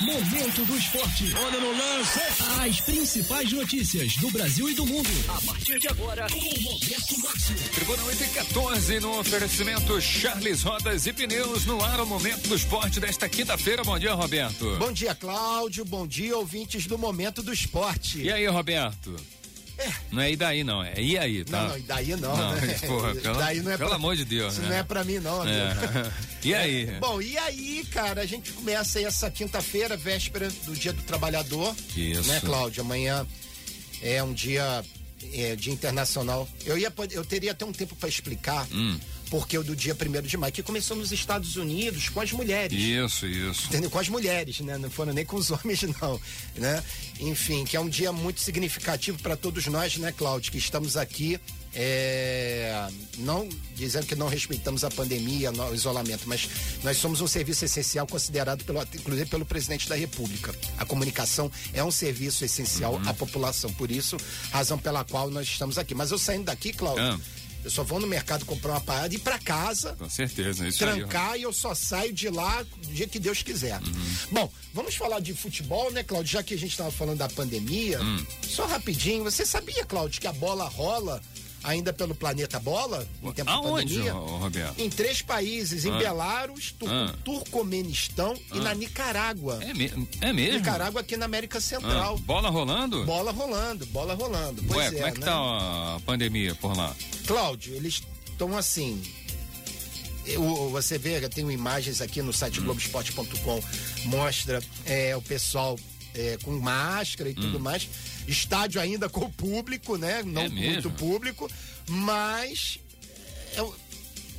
Momento do Esporte. Olha no lance. As principais notícias do Brasil e do mundo. A partir de agora, com Roberto Márcio. Tribuna 8 e 14 no oferecimento Charles Rodas e Pneus no ar. O Momento do Esporte desta quinta-feira. Bom dia, Roberto. Bom dia, Cláudio. Bom dia, ouvintes do Momento do Esporte. E aí, Roberto? Não é e daí não, é e aí, tá? Não, não, e daí não, não né? Porra, pelo, daí não é pelo pra, amor de Deus, Isso né? não é pra mim não, é. E aí? É, bom, e aí, cara, a gente começa aí essa quinta-feira, véspera do Dia do Trabalhador. Isso. Né, Cláudio? Amanhã é um dia, é, dia internacional. Eu ia eu teria até um tempo para explicar. Hum porque o do dia 1 de maio, que começou nos Estados Unidos com as mulheres. Isso, isso. Entendeu? Com as mulheres, né? Não foram nem com os homens, não. Né? Enfim, que é um dia muito significativo para todos nós, né, Cláudio, que estamos aqui. É, não dizendo que não respeitamos a pandemia, o isolamento, mas nós somos um serviço essencial considerado pelo, inclusive pelo presidente da República. A comunicação é um serviço essencial Uhum. à população, por isso, razão pela qual nós estamos aqui. Mas eu saindo daqui, Cláudio, Ah. Eu só vou no mercado comprar uma parada e ir pra casa. Com certeza, isso Trancar aí. e eu só saio de lá do dia que Deus quiser. Uhum. Bom, vamos falar de futebol, né, Cláudio? Já que a gente estava falando da pandemia, Hum. só rapidinho. Você sabia, Cláudio, que a bola rola ainda pelo planeta bola? Em tempo Aonde, de pandemia? Roberto? Em três países, em Ah. Belarus, Tur Ah. Turcomenistão e Ah. na Nicarágua. É, me, é mesmo? Nicarágua aqui na América Ah, Central. bola rolando? Bola rolando, bola rolando. Pois Ué, é, como é que né? tá a pandemia por lá? Cláudio, eles estão assim. eu- você vê, eu tenho imagens aqui no site Hum. Globoesporte.com, mostra é, o pessoal é, com máscara e tudo mais. Estádio ainda com público, né? Não Hum. É muito público, mas é, um-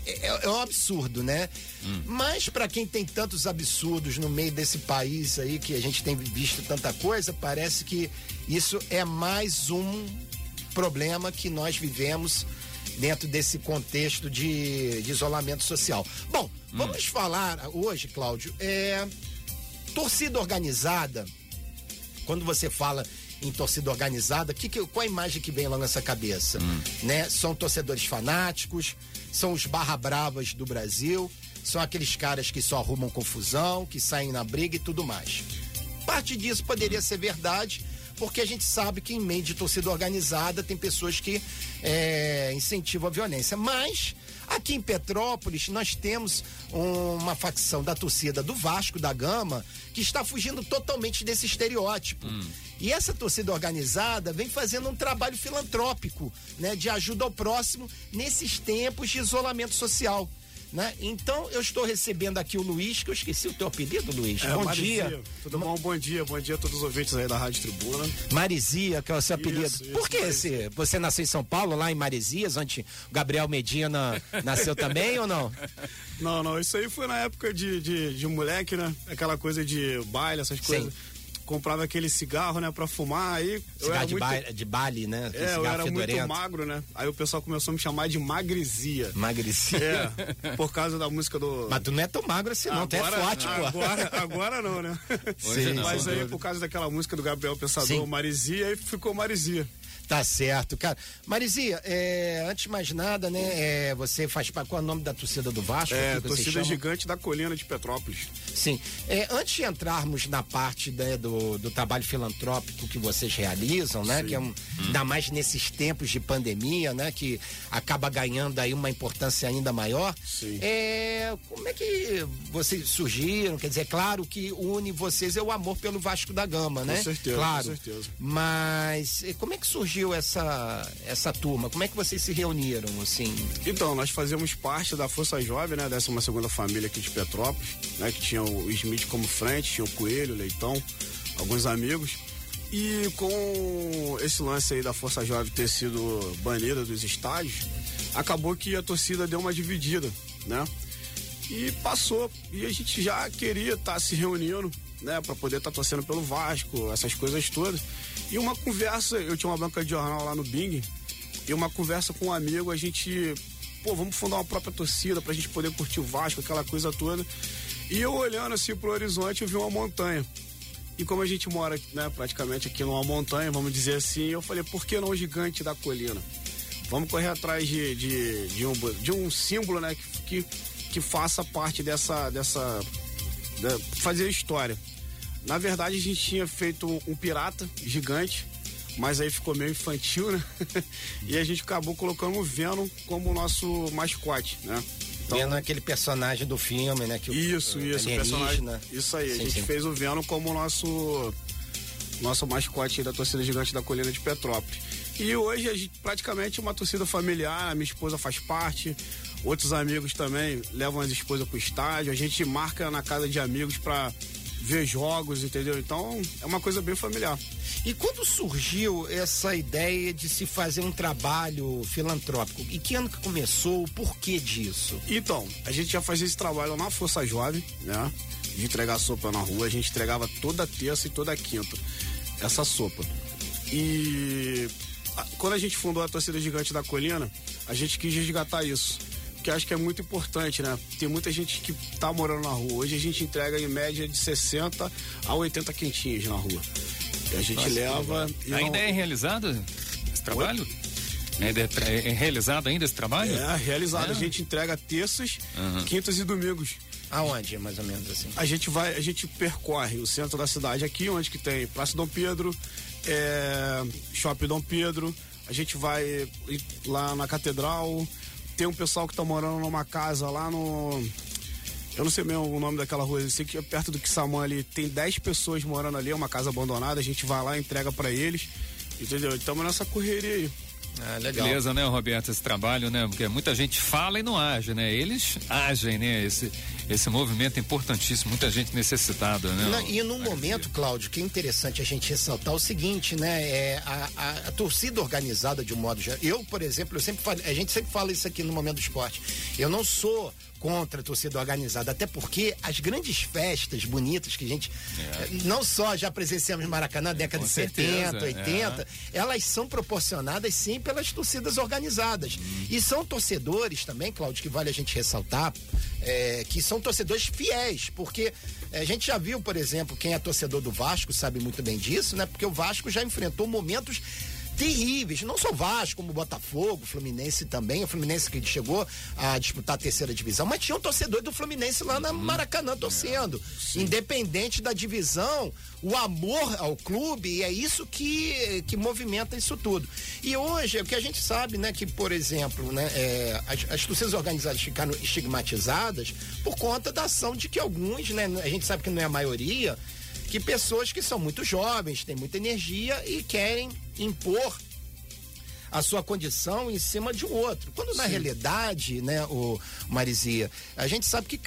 é, é um absurdo, né? Hum. Mas para quem tem tantos absurdos no meio desse país aí que a gente tem visto tanta coisa, parece que isso é mais um problema que nós vivemos dentro desse contexto de, de isolamento social. Bom, vamos falar hoje, Cláudio, é torcida organizada. Quando você fala em torcida organizada, que, que, qual a imagem que vem lá nessa cabeça? Né? São torcedores fanáticos, são os barra bravas do Brasil, são aqueles caras que só arrumam confusão, que saem na briga e tudo mais. Parte disso poderia ser verdade, porque a gente sabe que em meio de torcida organizada tem pessoas que é, incentivam a violência. Mas aqui em Petrópolis nós temos uma facção da torcida do Vasco da Gama que está fugindo totalmente desse estereótipo. E essa torcida organizada vem fazendo um trabalho filantrópico, né, de ajuda ao próximo nesses tempos de isolamento social. Né? Então eu estou recebendo aqui o Luiz, que eu esqueci o teu apelido, Luiz. É, bom Marizia. dia. Tudo bom? Bom dia, bom dia a todos os ouvintes aí da Rádio Tribuna. Marizia, que é o seu apelido. Isso, isso, Por que Marizia. esse? Você nasceu em São Paulo, lá em Maresias, onde o Gabriel Medina nasceu também ou não? Não, não, isso aí foi na época de, de, de moleque, né? Aquela coisa de baile, essas coisas. Comprava aquele cigarro, né, pra fumar, aí eu Cigarro era de, muito... ba- de Bali, né? Aquele É, eu era muito fedorento. magro, né? Aí o pessoal começou a me chamar de magresia. Emagreci. É, por causa da música do... Mas tu não é tão magro assim, não. Tu é forte, pô. agora, agora não, né? Não. Mas sem aí, por causa daquela música do Gabriel Pensador, Sim. Marizia, aí ficou Marizia. Tá certo, cara. Marizia, é, antes de mais nada, né? é, você faz parte. Qual é o nome da torcida do Vasco? É, torcida gigante da colina de Petrópolis. Sim. É, antes de entrarmos na parte né, do, do trabalho filantrópico que vocês realizam, né? Sim. Que é um, ainda mais nesses tempos de pandemia, né? Que acaba ganhando aí uma importância ainda maior. Sim. É, como é que vocês surgiram? Quer dizer, é claro que une vocês é o amor pelo Vasco da Gama, né? certeza, Claro. com certeza. Mas como é que surgiu essa, essa turma? Como é que vocês se reuniram, assim? Então, nós fazíamos parte da Força Jovem, né? Dessa uma segunda família aqui de Petrópolis, né? Que tinha o Smith como frente, tinha o Coelho, o Leitão, alguns amigos. E com esse lance aí da Força Jovem ter sido banida dos estádios, acabou que a torcida deu uma dividida, né? E passou. E a gente já queria estar se reunindo, né? Pra poder estar torcendo pelo Vasco, essas coisas todas. E uma conversa, eu tinha uma banca de jornal lá no Bing, e uma conversa com um amigo, a gente, pô, vamos fundar uma própria torcida pra gente poder curtir o Vasco, aquela coisa toda. E eu olhando assim pro horizonte, eu vi uma montanha. E como a gente mora, né, praticamente aqui numa montanha, vamos dizer assim, eu falei, por que não o gigante da colina? Vamos correr atrás de, de, de, um, de um símbolo, né, que, que, que faça parte dessa, dessa, da- fazer história. Na verdade, a gente tinha feito um pirata gigante, mas aí ficou meio infantil, né? e a gente acabou colocando o Venom como nosso mascote, né? Então, Venom é aquele personagem do filme, né? Que isso, o, isso, o personagem. Isso aí, sim, a gente sim. fez o Venom como nosso nosso mascote da torcida gigante da colina de Petrópolis. E hoje a gente, praticamente uma torcida familiar, a minha esposa faz parte, outros amigos também levam as esposas pro estádio, a gente marca na casa de amigos para ver jogos, entendeu? Então é uma coisa bem familiar. E quando surgiu essa ideia de se fazer um trabalho filantrópico? E que ano que começou? O porquê disso? Então, a gente já fazia esse trabalho na Força Jovem, né? De entregar sopa na rua. A gente entregava toda terça e toda quinta essa sopa. E quando a gente fundou a torcida gigante da colina, a gente quis resgatar isso que acho que é muito importante, né? Tem muita gente que tá morando na rua. Hoje a gente entrega em média de 60 a 80 quentinhas na rua. E a gente Nossa, leva. Ainda não... é realizado esse trabalho? É, é, realizado ainda esse trabalho? É, realizado. É. A gente entrega terças, uhum. quintas e domingos. Aonde, mais ou menos assim? A gente vai, a gente percorre o centro da cidade aqui, onde que tem Praça Dom Pedro, é, Shopping Dom Pedro. A gente vai lá na Catedral, tem um pessoal que tá morando numa casa lá no. Eu não sei mesmo o nome daquela rua, eu sei que é perto do Kissamã ali tem 10 pessoas morando ali, é uma casa abandonada, a gente vai lá, entrega para eles, entendeu? Estamos nessa correria aí. Ah, legal. Beleza, né, Roberto, esse trabalho, né? Porque muita gente fala e não age, né? Eles agem, né? Esse, esse movimento é importantíssimo, muita gente necessitada, né? Não, e num momento, Cláudio, que é interessante a gente ressaltar o seguinte, né? É, a, a, a torcida organizada de um modo geral. Eu, por exemplo, eu sempre falo, a gente sempre fala isso aqui no momento do esporte. Eu não sou contra a torcida organizada, até porque as grandes festas bonitas que a gente é. não só já presenciamos no Maracanã, década de certeza, 70, 80, é. elas são proporcionadas sim pelas torcidas organizadas. E são torcedores também, Cláudio, que vale a gente ressaltar, é, que são torcedores fiéis, porque é, a gente já viu, por exemplo, quem é torcedor do Vasco sabe muito bem disso, né? Porque o Vasco já enfrentou momentos terríveis, não só Vasco, como Botafogo, Fluminense também, o Fluminense que chegou a disputar a terceira divisão, mas tinha um torcedor do Fluminense lá na uhum. Maracanã torcendo. É, Independente da divisão, o amor ao clube, é isso que, que movimenta isso tudo. E hoje, o que a gente sabe, né, que, por exemplo, né, é, as, as torcidas organizadas ficaram estigmatizadas por conta da ação de que alguns, né, a gente sabe que não é a maioria, que pessoas que são muito jovens, têm muita energia e querem impor a sua condição em cima de um outro. Quando na Sim. realidade, né, o Marizia, a gente sabe que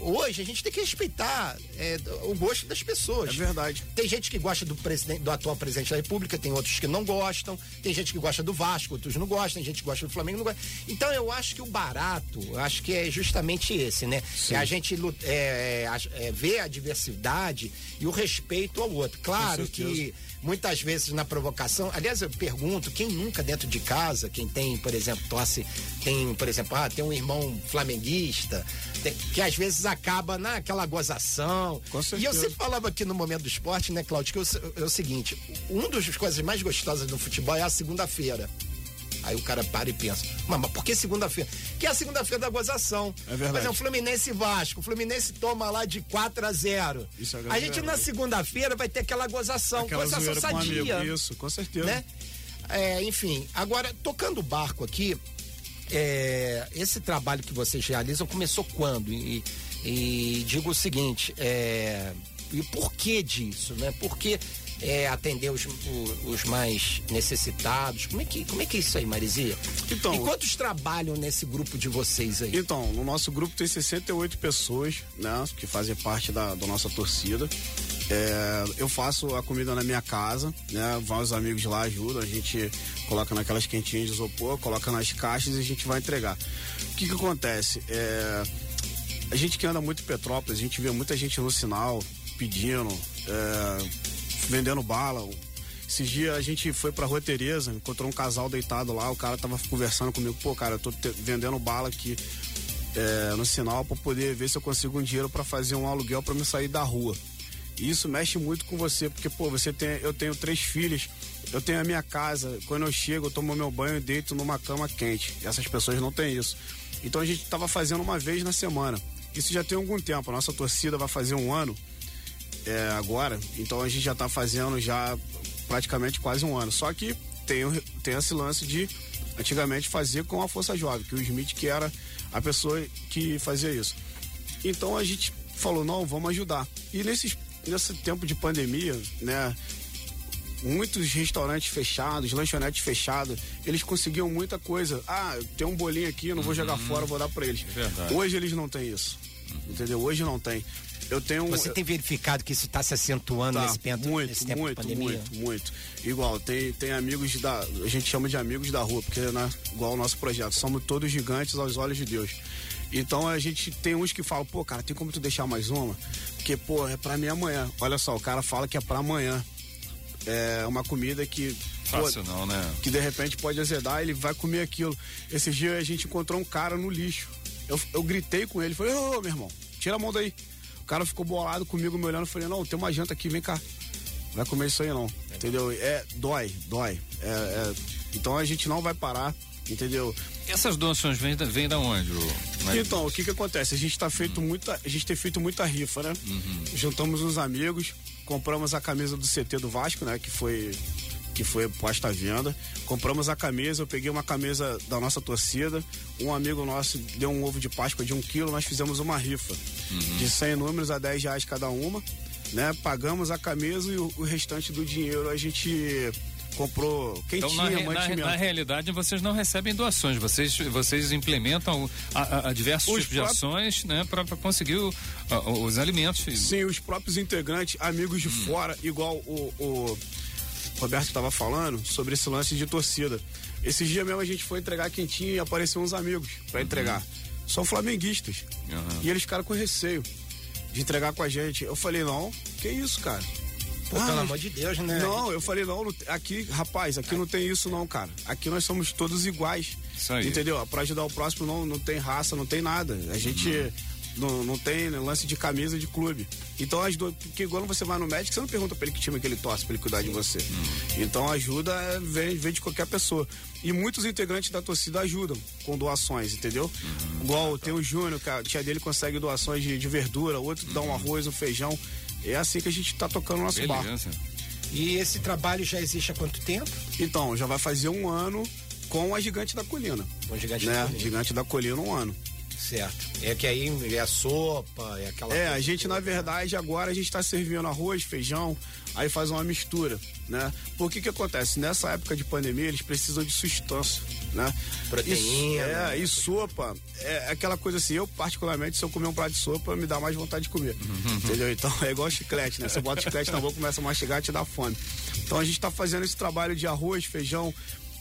hoje a gente tem que respeitar é, o gosto das pessoas. É verdade. Tem gente que gosta do presidente, do atual presidente da República, tem outros que não gostam, tem gente que gosta do Vasco, outros não gostam, tem gente que gosta do Flamengo, não gosta. Então eu acho que o barato, acho que é justamente esse, né? Sim. É a gente é, é, ver a diversidade e o respeito ao outro. Claro que muitas vezes na provocação. Aliás, eu pergunto, quem nunca dentro de casa, quem tem, por exemplo, tosse, tem, por exemplo, ah, tem um irmão flamenguista, tem, que às vezes acaba naquela gozação. Com e eu sempre falava aqui no momento do esporte, né, Cláudio, que é o seguinte, uma das coisas mais gostosas do futebol é a segunda-feira. Aí o cara para e pensa, mas por que segunda-feira? Que é a segunda-feira da gozação. É verdade. Por exemplo, Fluminense e Vasco. O Fluminense toma lá de 4 a 0. Isso é A gente na segunda-feira vai ter aquela gozação. Aquela gozação sadia. Um Isso, com certeza. Né? É, enfim, agora, tocando o barco aqui, é, esse trabalho que vocês realizam começou quando? E, e digo o seguinte, é, e por que disso, né? Porque é, atender os, os, mais necessitados? Como é, que, como é que é isso aí, Marizia? Então, e quantos trabalham nesse grupo de vocês aí? Então, no nosso grupo tem 68 pessoas, né? Que fazem parte da, da nossa torcida. É, eu faço a comida na minha casa, né? Vários amigos lá ajudam, a gente coloca naquelas quentinhas de isopor, coloca nas caixas e a gente vai entregar. O que que acontece? É, a gente que anda muito em Petrópolis, a gente vê muita gente no sinal pedindo, é, vendendo bala. Esses dias a gente foi pra Rua Tereza, encontrou um casal deitado lá, o cara tava conversando comigo, pô, cara, eu tô vendendo bala aqui é, no sinal para poder ver se eu consigo um dinheiro para fazer um aluguel para me sair da rua. E isso mexe muito com você, porque, pô, você tem, eu tenho três filhas, eu tenho a minha casa, quando eu chego, eu tomo meu banho e deito numa cama quente. E essas pessoas não têm isso. Então a gente tava fazendo uma vez na semana. Isso já tem algum tempo, a nossa torcida vai fazer um ano é, agora, então a gente já está fazendo já praticamente quase um ano. Só que tem, tem esse lance de antigamente fazer com a Força Jovem, que o Smith que era a pessoa que fazia isso. Então a gente falou, não, vamos ajudar. E nesses, nesse tempo de pandemia, né, muitos restaurantes fechados, lanchonetes fechadas, eles conseguiam muita coisa. Ah, tem um bolinho aqui, não vou jogar uhum. fora, vou dar para eles. Verdade. Hoje eles não têm isso. Entendeu? Hoje não tem. Eu tenho Você tem verificado que isso está se acentuando tá, nesse, tempo, muito, nesse tempo muito, de pandemia? Muito, muito. Igual, tem, tem amigos da. A gente chama de amigos da rua, porque, né, igual o nosso projeto, somos todos gigantes aos olhos de Deus. Então a gente tem uns que falam, pô, cara, tem como tu deixar mais uma? Porque, pô, é pra mim amanhã. Olha só, o cara fala que é pra amanhã. É uma comida que. Fácil pô, não, né? Que de repente pode azedar, ele vai comer aquilo. Esse dia a gente encontrou um cara no lixo. Eu, eu gritei com ele, falei, ô, meu irmão, tira a mão daí. O cara ficou bolado comigo, me olhando, falei, não, tem uma janta aqui, vem cá. Não vai comer isso aí não, entendeu? É, dói, dói. É, é, então a gente não vai parar, entendeu? Essas doações vêm, vêm da onde? Mas... Então, o que que acontece? A gente tá feito uhum. muita, a gente tem feito muita rifa, né? Uhum. Juntamos uns amigos, compramos a camisa do CT do Vasco, né? Que foi que foi posta à venda. Compramos a camisa, eu peguei uma camisa da nossa torcida. Um amigo nosso deu um ovo de Páscoa de um quilo, nós fizemos uma rifa uhum. de 100 números a 10 reais cada uma. Né? Pagamos a camisa e o, o restante do dinheiro a gente comprou quentinha, então, na, na, na, realidade, vocês não recebem doações, vocês, vocês implementam a, a, a diversos os tipos de ações né, para conseguir o, a, os alimentos. Sim, os próprios integrantes, amigos de hum. fora, igual o, o Roberto estava falando sobre esse lance de torcida. Esses dias mesmo a gente foi entregar quentinho e apareceram uns amigos para entregar. Uhum. São flamenguistas. Uhum. E eles ficaram com receio de entregar com a gente. Eu falei, não, que isso, cara? Pô, ah, pelo amor de Deus, né? Não, eu falei, não, aqui, rapaz, aqui não tem isso não, cara. Aqui nós somos todos iguais. Isso aí. Entendeu? Pra ajudar o próximo não, não tem raça, não tem nada. A gente. Uhum não, não tem né, lance de camisa de clube. Então, as do... porque quando você vai no médico, você não pergunta pra ele que time que ele torce, pra ele cuidar de você. Hum. Então, ajuda vem, vem de qualquer pessoa. E muitos integrantes da torcida ajudam com doações, entendeu? Uhum. Igual tem o Júnior, que a tia dele consegue doações de, de verdura, outro uhum. dá um uhum. arroz, um feijão. É assim que a gente tá tocando o nosso Beleza. bar. E esse trabalho já existe há quanto tempo? Então, já vai fazer um ano com a Gigante da Colina. Com a Gigante né? da Colina. Gigante da Colina, um ano. Certo. É que aí é a sopa, é aquela. É, a gente, na verdade, agora a gente está servindo arroz, feijão, aí faz uma mistura, né? Porque que acontece? Nessa época de pandemia, eles precisam de sustância, né? Proteína. é, né? e sopa, é aquela coisa assim, eu particularmente, se eu comer um prato de sopa, me dá mais vontade de comer. Uhum. Entendeu? Então é igual chiclete, né? Você bota chiclete na boca, começa a mastigar e te dá fome. Então a gente está fazendo esse trabalho de arroz, feijão,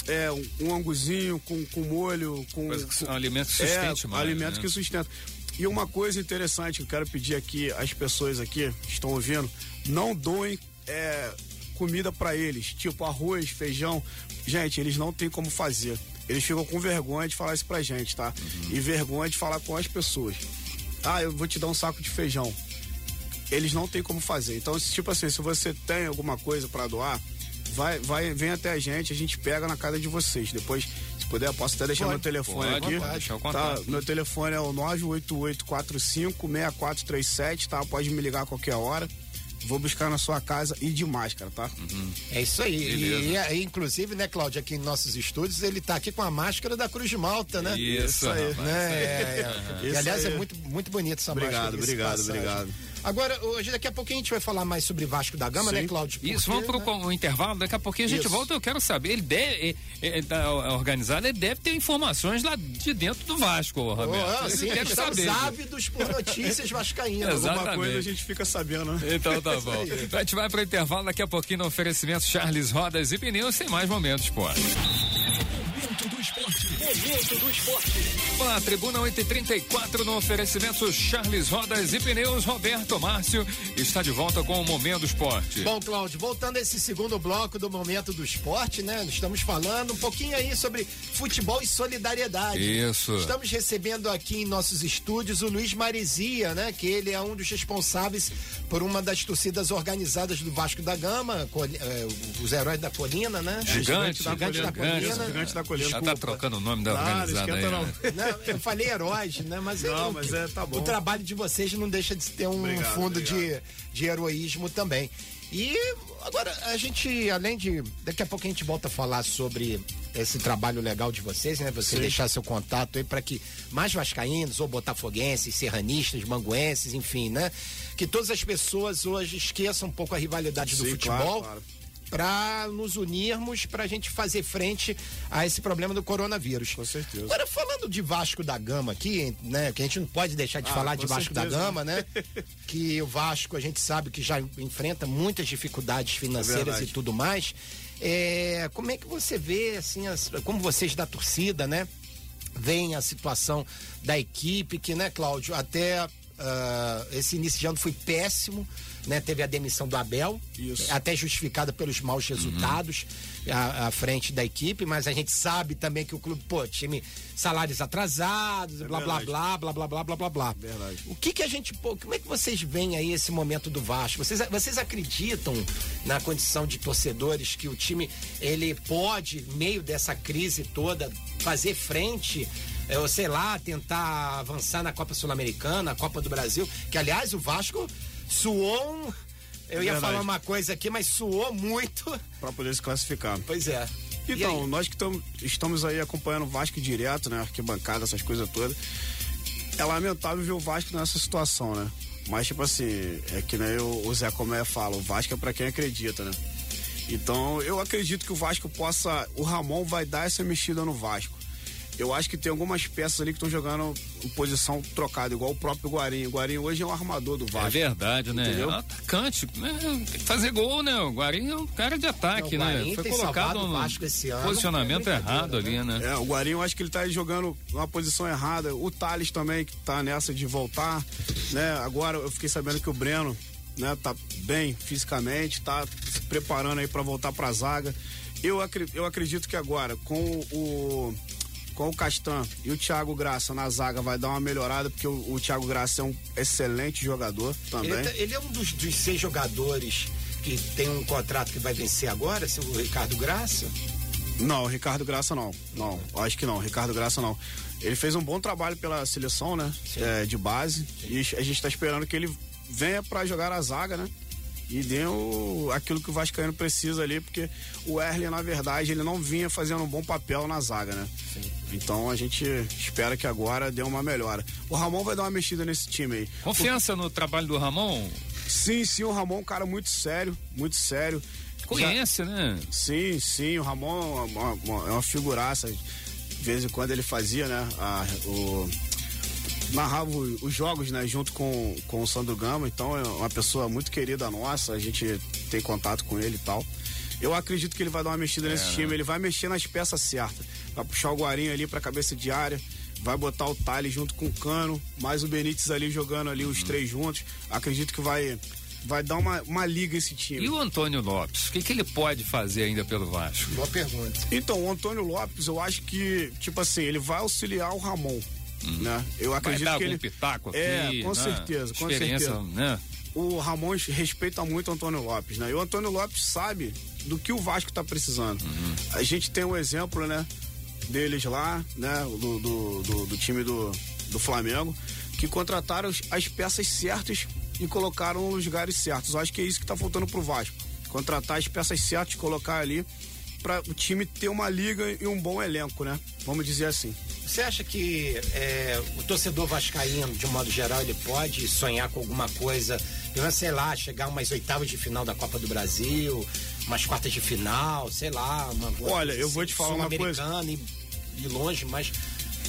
é, um, um anguzinho com, com molho, com. Coisa que, com alimento que sustente, é, mais, alimento né? que sustenta. E uma coisa interessante que eu quero pedir aqui às pessoas aqui que estão ouvindo, não doem é, comida para eles, tipo arroz, feijão. Gente, eles não têm como fazer. Eles ficam com vergonha de falar isso pra gente, tá? Uhum. E vergonha de falar com as pessoas. Ah, eu vou te dar um saco de feijão. Eles não têm como fazer. Então, tipo assim, se você tem alguma coisa para doar, vai, vai, vem até a gente, a gente pega na casa de vocês. Depois, se puder, posso até deixar pode, meu telefone pode, aqui. Pode, tá? Meu telefone é o 988456437, tá? Pode me ligar a qualquer hora. Vou buscar na sua casa e de máscara, tá? Uhum. É isso aí. E, e, inclusive, né, Cláudio, aqui em nossos estúdios, ele tá aqui com a máscara da Cruz de Malta, né? Isso, isso aí. Né? É, é, é. E, aliás, é muito, muito bonito essa obrigado, máscara. Obrigado, obrigado, obrigado. Agora, hoje, daqui a pouquinho a gente vai falar mais sobre Vasco da Gama, né, Sim. né, Cláudio? Porque, Isso, vamos para o né? intervalo, daqui a pouquinho a gente Isso. volta, eu quero saber, ele deve, é, é, tá organizado, ele deve ter informações lá de dentro do Vasco, Roberto. Oh, sim, deve saber. ávidos por notícias vascaínas. Alguma coisa a gente fica sabendo, né? Então tá bom. a gente vai para o intervalo, daqui a pouquinho no oferecimento Charles Rodas e Pneus, sem mais momentos, pô. Momento do esporte. Momento do esporte. Olá, Tribuna 834 no oferecimento Charles Rodas e Pneus. Roberto Márcio está de volta com o Momento do Esporte. Bom, Cláudio, voltando a esse segundo bloco do Momento do Esporte, né? Estamos falando um pouquinho aí sobre futebol e solidariedade. Isso. Estamos recebendo aqui em nossos estúdios o Luiz Marizia, né? Que ele é um dos responsáveis por uma das torcidas organizadas do Vasco da Gama, é, os heróis da colina, né? Gigante, da, gigante da colina. Gigante da colina. Já tá trocando o nome da organizada aí. Não. não, eu falei heróis, né? Mas, não, mas é, tá bom. o trabalho de vocês não deixa de ter um obrigado, fundo de, de heroísmo também. E agora, a gente, além de. Daqui a pouco a gente volta a falar sobre esse trabalho legal de vocês, né? Você Sim. deixar seu contato aí para que mais vascaínos, ou botafoguenses, serranistas, manguenses, enfim, né? Que todas as pessoas hoje esqueçam um pouco a rivalidade Sim, do futebol. Claro, claro para nos unirmos para a gente fazer frente a esse problema do coronavírus. Com certeza. Agora, falando de Vasco da Gama aqui, né? Que a gente não pode deixar de ah, falar de Vasco certeza. da Gama, né? que o Vasco a gente sabe que já enfrenta muitas dificuldades financeiras é e tudo mais. É, como é que você vê, assim, as, como vocês da torcida, né? Vem a situação da equipe, que, né, Cláudio, até uh, esse início de ano foi péssimo né? Teve a demissão do Abel, Isso. até justificada pelos maus resultados uhum. à, à, frente da equipe, mas a gente sabe também que o clube, pô, time salários atrasados, é blá, blá, blá, blá, blá, blá, blá, blá, blá. Verdade. O que que a gente, pô, como é que vocês veem aí esse momento do Vasco? Vocês, vocês acreditam na condição de torcedores que o time, ele pode, meio dessa crise toda, fazer frente eu sei lá, tentar avançar na Copa Sul-Americana, na Copa do Brasil, que aliás o Vasco suou um. Eu ia falar uma coisa aqui, mas suou muito. Para poder se classificar. Pois é. Então, nós que tamo, estamos aí acompanhando o Vasco direto, né? Arquibancada, essas coisas todas. É lamentável ver o Vasco nessa situação, né? Mas, tipo assim, é que nem o, Zé Comé fala, o Vasco é pra quem acredita, né? Então, eu acredito que o Vasco possa. O Ramon vai dar essa mexida no Vasco. Eu acho que tem algumas peças ali que estão jogando em posição trocada, igual o próprio Guarim. O Guarim hoje é um armador do Vasco. É verdade, né? Entendeu? É um atacante, né? Tem que fazer gol, né? O Guarim é um cara de ataque, Não, né? Foi colocado no posicionamento errado ali, né? É, o Guarim eu acho que ele tá jogando numa posição errada. O Thales também, que tá nessa de voltar, né? Agora eu fiquei sabendo que o Breno, né, tá bem fisicamente, tá se preparando aí para voltar pra zaga. Eu, eu acredito que agora, com o com o Castan e o Thiago Graça na zaga vai dar uma melhorada, porque o, o Thiago Graça é um excelente jogador também. Ele, tá, ele é um dos, dos, seis jogadores que tem um contrato que vai vencer agora, se o Ricardo Graça? Não, o Ricardo Graça não. Não, acho que não. Ricardo Graça não. Ele fez um bom trabalho pela seleção, né? É, de base. Sim. E a gente está esperando que ele venha para jogar a zaga, né? E deu aquilo que o Vascaíno precisa ali, porque o Erlen, na verdade, ele não vinha fazendo um bom papel na zaga, né? Sim. Então a gente espera que agora dê uma melhora. O Ramon vai dar uma mexida nesse time aí. Confiança o... no trabalho do Ramon? Sim, sim, o Ramon é um cara muito sério, muito sério. Conhece, Já... né? Sim, sim, o Ramon é uma, uma, é uma figuraça. De vez em quando ele fazia, né? A, o narrava os jogos, né, junto com, com o Sandro Gama, então é uma pessoa muito querida nossa, a gente tem contato com ele e tal. Eu acredito que ele vai dar uma mexida é, nesse time, ele vai mexer nas peças certas. Vai puxar o Guarinho ali pra cabeça de área, vai botar o Thales junto com o Cano, mais o Benítez ali jogando ali os uhum. três juntos. Acredito que vai vai dar uma, uma liga esse time. E o Antônio Lopes? O que, que ele pode fazer ainda pelo Vasco? Boa pergunta. Então, o Antônio Lopes, eu acho que, tipo assim, ele vai auxiliar o Ramon. Hum. Né? Eu acredito Vai que ele pitaco aqui, É, com né? certeza, com certeza. Né? O Ramon respeita muito o Antônio Lopes, né? E o Antônio Lopes sabe do que o Vasco está precisando. Uhum. A gente tem um exemplo, né? Deles lá, né? Do, do, do, do time do, do Flamengo, que contrataram as peças certas e colocaram nos lugares certos. Eu acho que é isso que está faltando pro Vasco. Contratar as peças certas, colocar ali para o time ter uma liga e um bom elenco, né? Vamos dizer assim. Você acha que é, o torcedor vascaíno, de um modo geral, ele pode sonhar com alguma coisa, sei lá, chegar umas oitavas de final da Copa do Brasil, umas quartas de final, sei lá, uma Olha, eu vou te falar uma coisa. E, e longe, mas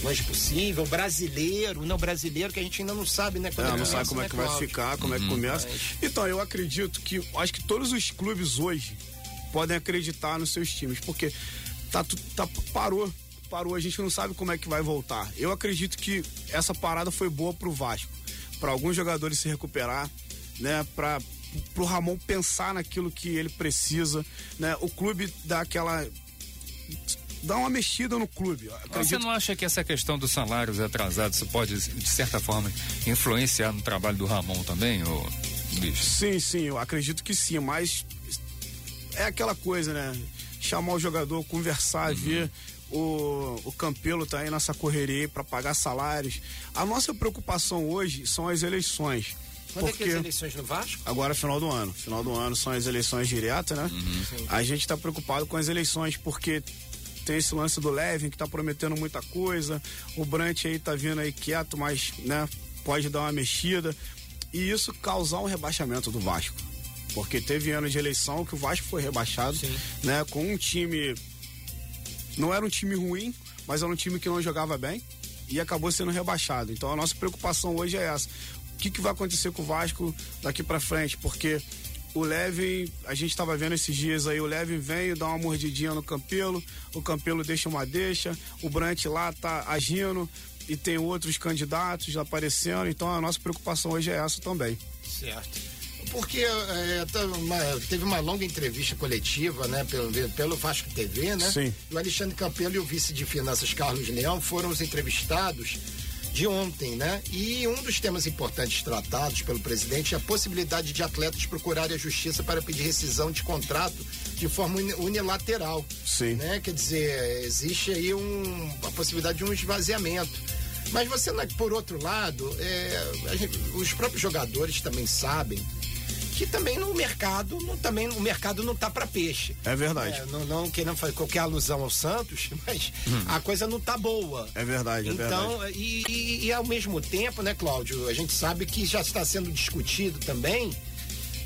longe possível, brasileiro, não brasileiro que a gente ainda não sabe, né? Quando é, não sabe como é que vai ficar, como uhum, é que começa. Mas... Então, eu acredito que, acho que todos os clubes hoje podem acreditar nos seus times, porque tá, tá parou parou, a gente não sabe como é que vai voltar. Eu acredito que essa parada foi boa pro Vasco, para alguns jogadores se recuperar, né, para pro Ramon pensar naquilo que ele precisa, né? O clube dá aquela dá uma mexida no clube. Acredito... Você não acha que essa questão dos salários atrasados pode, de certa forma, influenciar no trabalho do Ramon também? Ou... bicho? Sim, sim, eu acredito que sim, mas é aquela coisa, né? Chamar o jogador, conversar, uhum. ver o, o Campelo tá aí nessa correria para pagar salários. A nossa preocupação hoje são as eleições. Quando porque é que as eleições no Vasco? Agora final do ano. Final do ano são as eleições diretas, né? Uhum. A gente está preocupado com as eleições, porque tem esse lance do Levin que tá prometendo muita coisa. O Brant aí tá vindo aí quieto, mas, né, pode dar uma mexida. E isso causar um rebaixamento do Vasco. Porque teve ano de eleição que o Vasco foi rebaixado, Sim. né, com um time não era um time ruim, mas era um time que não jogava bem e acabou sendo rebaixado. Então a nossa preocupação hoje é essa. O que, que vai acontecer com o Vasco daqui para frente? Porque o Levin, a gente estava vendo esses dias aí, o Levin vem dá uma mordidinha no Campelo, o Campelo deixa uma deixa, o Brant lá tá agindo e tem outros candidatos aparecendo, então a nossa preocupação hoje é essa também. Certo porque é, tá uma, teve uma longa entrevista coletiva, né, pelo, pelo Vasco TV, né? Sim. O Alexandre Campelo e o vice de finanças Carlos Leão foram os entrevistados de ontem, né? E um dos temas importantes tratados pelo presidente é a possibilidade de atletas procurarem a justiça para pedir rescisão de contrato de forma unilateral. Sim. Né? Quer dizer, existe aí um, a possibilidade de um esvaziamento. Mas você, por outro lado, é, gente, os próprios jogadores também sabem que também no mercado, no, também o mercado não tá para peixe. É verdade. É, não, não, querendo fazer qualquer alusão ao Santos, mas hum. a coisa não tá boa. É verdade, é então, verdade. E, e, e ao mesmo tempo, né, Cláudio, a gente sabe que já está sendo discutido também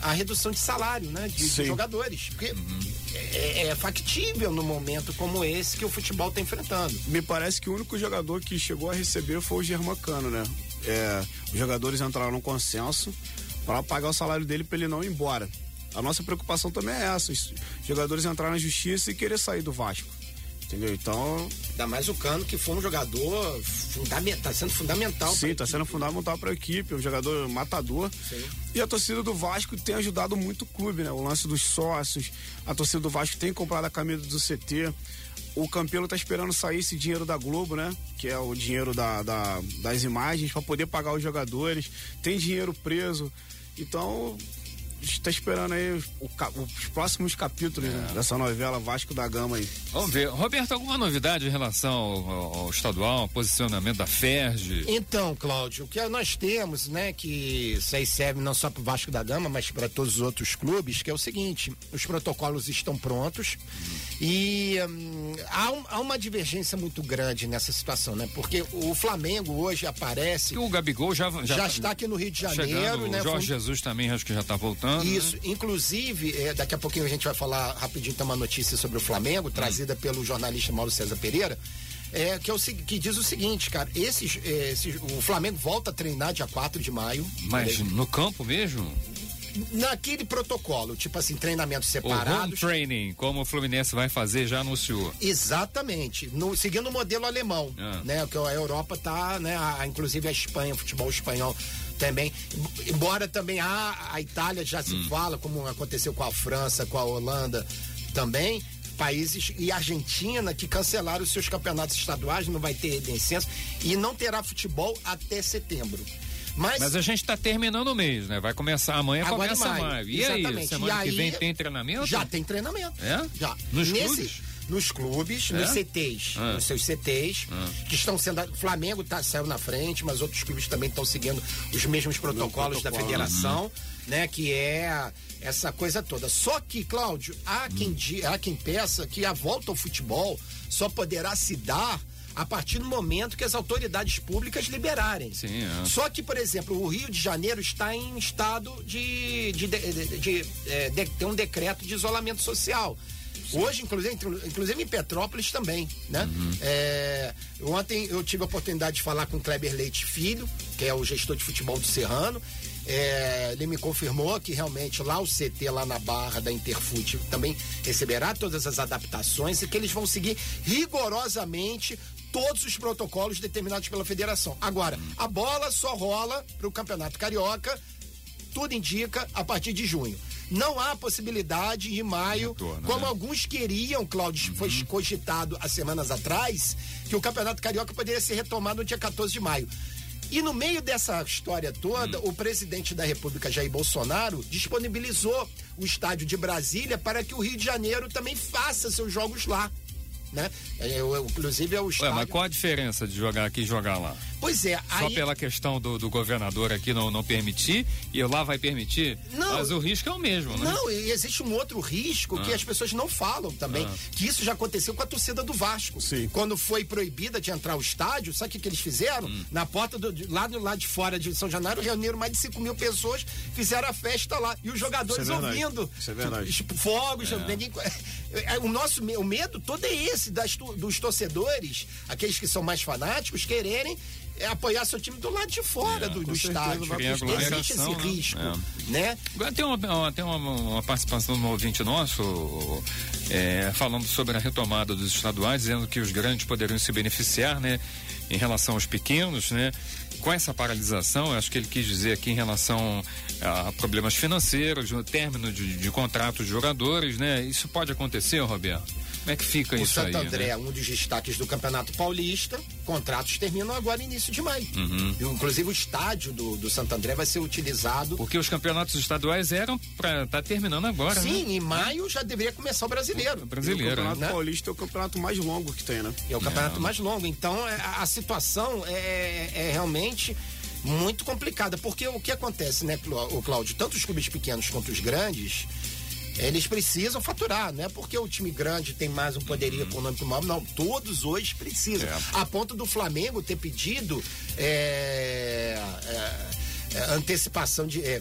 a redução de salário, né, de, de jogadores, porque uhum. é, é, factível no momento como esse que o futebol está enfrentando. Me parece que o único jogador que chegou a receber foi o Germacano, né? É, os jogadores entraram no consenso para pagar o salário dele para ele não ir embora. A nossa preocupação também é essa: os jogadores entrarem na justiça e querer sair do Vasco. Entendeu? Então. Ainda mais o Cano, que foi um jogador fundamental, tá sendo fundamental. Sim, tá sendo fundamental para a equipe, um jogador matador. Sim. E a torcida do Vasco tem ajudado muito o clube, né? O lance dos sócios, a torcida do Vasco tem comprado a camisa do CT. O Campelo tá esperando sair esse dinheiro da Globo, né? Que é o dinheiro da, da das imagens, para poder pagar os jogadores. Tem dinheiro preso. Então, está esperando aí o, os próximos capítulos é. né, dessa novela Vasco da Gama aí. Vamos ver. Roberto, alguma novidade em relação ao, ao estadual, ao posicionamento da FERJ? Então, Cláudio, o que nós temos, né, que isso aí serve não só para o Vasco da Gama, mas para todos os outros clubes, que é o seguinte: os protocolos estão prontos hum. e hum, há, um, há, uma divergência muito grande nessa situação, né? Porque o Flamengo hoje aparece. E o Gabigol já, já, já está aqui no Rio de Janeiro, chegando, né? O Jorge Jesus também acho que já está voltando. Né? Isso, né? inclusive, é, daqui a pouquinho a gente vai falar rapidinho então uma notícia sobre o Flamengo, hum. trazida pelo jornalista Mauro César Pereira. É, que, é o, que diz o seguinte, cara, esses, é, esses, o Flamengo volta a treinar dia 4 de maio. Mas no campo mesmo? naquele protocolo, tipo assim, treinamentos separados. O home training, como o Fluminense vai fazer, já anunciou. Exatamente, no, seguindo o modelo alemão, ah. né? Que a Europa tá, né? A, inclusive a Espanha, o futebol espanhol também. Embora também a, a Itália já se hum. fala, como aconteceu com a França, com a Holanda também, países e Argentina que cancelaram os seus campeonatos estaduais, não vai ter licença e não terá futebol até setembro. Mas, Mas a gente está terminando o mês, né? Vai começar amanhã, Agora começa maio. maio. E Exatamente. aí, semana e que vem tem treinamento? Já tem treinamento. É? Já. Nos Nesse, clubes? Nos clubes, é? nos CTs, ah. nos seus CTs, ah. que estão sendo. Flamengo tá, saiu na frente, mas outros clubes também estão seguindo os mesmos protocolos protocolo. da federação, uhum. né? Que é essa coisa toda. Só que, Cláudio, há quem, hum. há quem peça que a volta ao futebol só poderá se dar a partir do momento que as autoridades públicas liberarem. Sim, é. Só que, por exemplo, o Rio de Janeiro está em estado de, de, de, de, de, é, de ter um decreto de isolamento social. Hoje, inclusive, inclusive em Petrópolis também, né? Uhum. É, ontem eu tive a oportunidade de falar com o Kleber Leite Filho, que é o gestor de futebol do Serrano. É, ele me confirmou que realmente lá o CT, lá na Barra da Interfute, também receberá todas as adaptações e que eles vão seguir rigorosamente todos os protocolos determinados pela federação. Agora, a bola só rola para o Campeonato Carioca, tudo indica, a partir de junho. Não há possibilidade em maio, Retorno, como né? alguns queriam, Cláudio, uhum. foi cogitado há semanas atrás, que o Campeonato Carioca poderia ser retomado no dia 14 de maio. E no meio dessa história toda, Hum. o presidente da República, Jair Bolsonaro, disponibilizou o estádio de Brasília para que o Rio de Janeiro também faça seus jogos lá. Né? É, eu- eu- inclusive é o Ué, estádio. mas qual a diferença de jogar aqui e jogar lá? Pois é, Só aí. pela questão do, do governador aqui não, não permitir e lá vai permitir? Não. Mas o risco é o mesmo, né? Não, e existe um outro risco Ah. que as pessoas não falam também, que isso já aconteceu com a torcida do Vasco. Sim. Quando foi proibida de entrar ao estádio, sabe o que, que eles fizeram? Hum. Na porta do lá, do, lá de fora de São Januário, reuniram mais de 5 mil pessoas, fizeram a festa lá. E os jogadores Isso é ouvindo. Isso é verdade. Tipo, Fogos, ninguém- é, o nosso o medo todo é esse, das dos torcedores, aqueles que são mais fanáticos, quererem é, apoiar seu time do lado de fora É, do, do estádio. Existe esse né? risco, É. né? Agora tem uma, tem uma, uma participação de um ouvinte nosso é, falando sobre a retomada dos estaduais, dizendo que os grandes poderiam se beneficiar, né, em relação aos pequenos, né? Com essa paralisação, eu acho que ele quis dizer aqui em relação a problemas financeiros, no término de, de contratos de jogadores, né? Isso pode acontecer, Roberto? Como é que fica O isso Santo aí? André né? é um dos destaques do Campeonato Paulista. Contratos terminam agora início de maio. E, Inclusive o estádio do, do Santo André vai ser utilizado. Porque os campeonatos estaduais eram para estar terminando agora, Sim, né? em maio já deveria começar o brasileiro. E o Brasileiro, Campeonato né? né? Paulista é o campeonato mais longo que tem, né? É o campeonato mais longo. Então é, a, a situação é, é realmente muito complicada. Porque o que acontece, né, o Cláudio? Tanto os clubes pequenos quanto os grandes. Eles precisam faturar, não é porque o time grande tem mais um poderio econômico maior, não. Todos hoje precisam. É. A ponto do Flamengo ter pedido é, é, é, antecipação de é,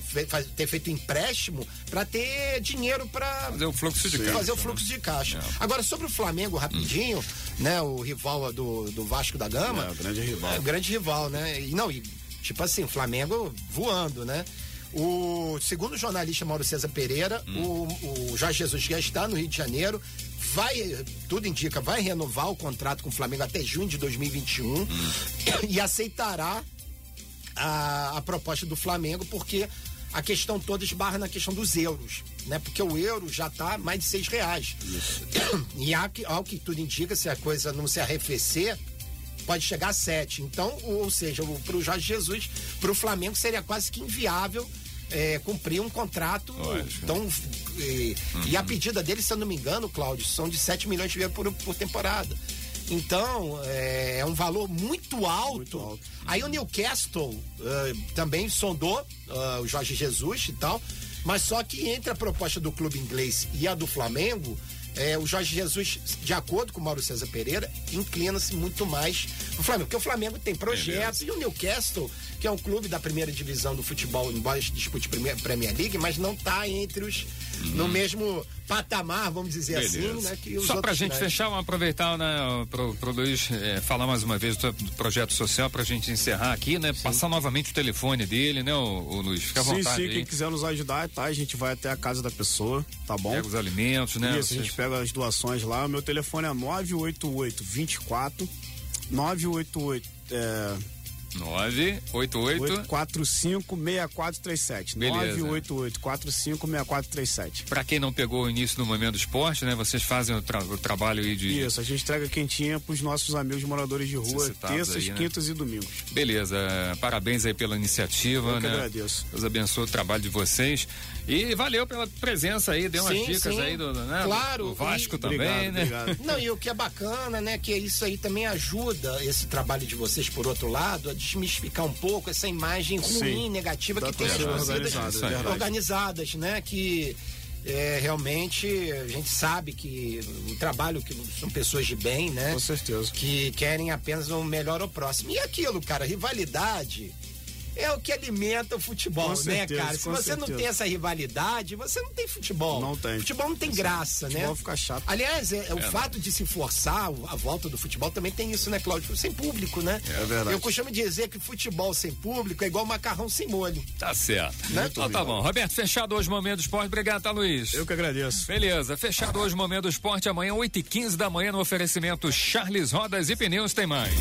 ter feito empréstimo para ter dinheiro para Fazer o fluxo de caixa. fazer o né? fluxo de caixa. É. Agora, sobre o Flamengo, rapidinho, né? O rival do, do Vasco da Gama. É, o grande rival. É, o grande rival, né? E não, e, tipo assim, o Flamengo voando, né? O segundo jornalista Mauro César Pereira, o, o Jorge Jesus já está no Rio de Janeiro, vai, tudo indica, vai renovar o contrato com o Flamengo até junho de 2021 e aceitará a, a proposta do Flamengo, porque a questão toda esbarra na questão dos euros, né? Porque o euro já está mais de seis reais. E há que- ao que tudo indica, se a coisa não se arrefecer, pode chegar a sete. Então, ou, ou seja, para o Jorge Jesus, para o Flamengo seria quase que inviável é, cumprir um contrato Lógico. tão. E, e a pedida dele, se eu não me engano, Cláudio, são de 7 milhões de por, por temporada. Então, é, é um valor muito alto. Muito alto. Aí o Newcastle eh, também sondou ah, o Jorge Jesus e tal, mas só que entre a proposta do clube inglês e a do Flamengo, eh, o Jorge Jesus, de acordo com o Mauro César Pereira, inclina-se muito mais pro Flamengo, porque o Flamengo tem projetos e o Newcastle, que é um clube da primeira divisão do futebol, embora dispute Premier, Premier League, mas não está entre os no mesmo patamar, vamos dizer assim, né? Que os Só pra gente fechar, vamos aproveitar, né, pro, pro Luiz eh, falar mais uma vez do, do projeto social pra gente encerrar aqui, né? Passar novamente o telefone dele, né, o, o Luiz? Fica à sim, vontade sim, aí. quem quiser nos ajudar, tá? A gente vai até a casa da pessoa, tá bom? Pega os alimentos, né? Isso, a gente pega as doações lá. Meu telefone é 988 24 988 é, 988 45 6437. Beleza. 988 45 6437. Pra quem não pegou o início do momento do esporte, né? Vocês fazem o, tra- o trabalho aí de. Isso, a gente entrega quentinha pros nossos amigos moradores de rua, terças, aí, né? quintas e domingos. Beleza, parabéns aí pela iniciativa, Eu que né? agradeço. Deus abençoe o trabalho de vocês. E valeu pela presença aí, deu umas Sim, dicas sim. aí do, né, Claro, do Vasco e- também, Obrigado, né? obrigado. Não, e o que é bacana, né, que isso aí também ajuda esse trabalho de vocês, por outro lado, a desmistificar um pouco essa imagem ruim, Sim. negativa Da que tem as torcida torcidas organizada, Isso aí. verdade. organizadas, né, que é, realmente a gente sabe que o trabalho que são pessoas de bem, né, Com certeza. que querem apenas o melhor ao próximo. E aquilo, cara, rivalidade é o que alimenta o futebol, Com né, certeza, cara? Se você não certeza. tem essa rivalidade, você não tem futebol. Não tem. Futebol não tem graça, né? Futebol fica chato. Aliás, é, é o fato de se forçar a volta do futebol também tem isso, né, Cláudio? Sem público, né? É verdade. Eu costumo dizer que futebol sem público é igual macarrão sem molho. Tá certo. Né? Então tá bom. Roberto, fechado hoje o Momento do Esporte. Obrigado, tá, Luiz? Eu que agradeço. Beleza, fechado hoje o Momento do Esporte. Amanhã, 8h15 da manhã, no oferecimento Charles Rodas e Pneus tem mais.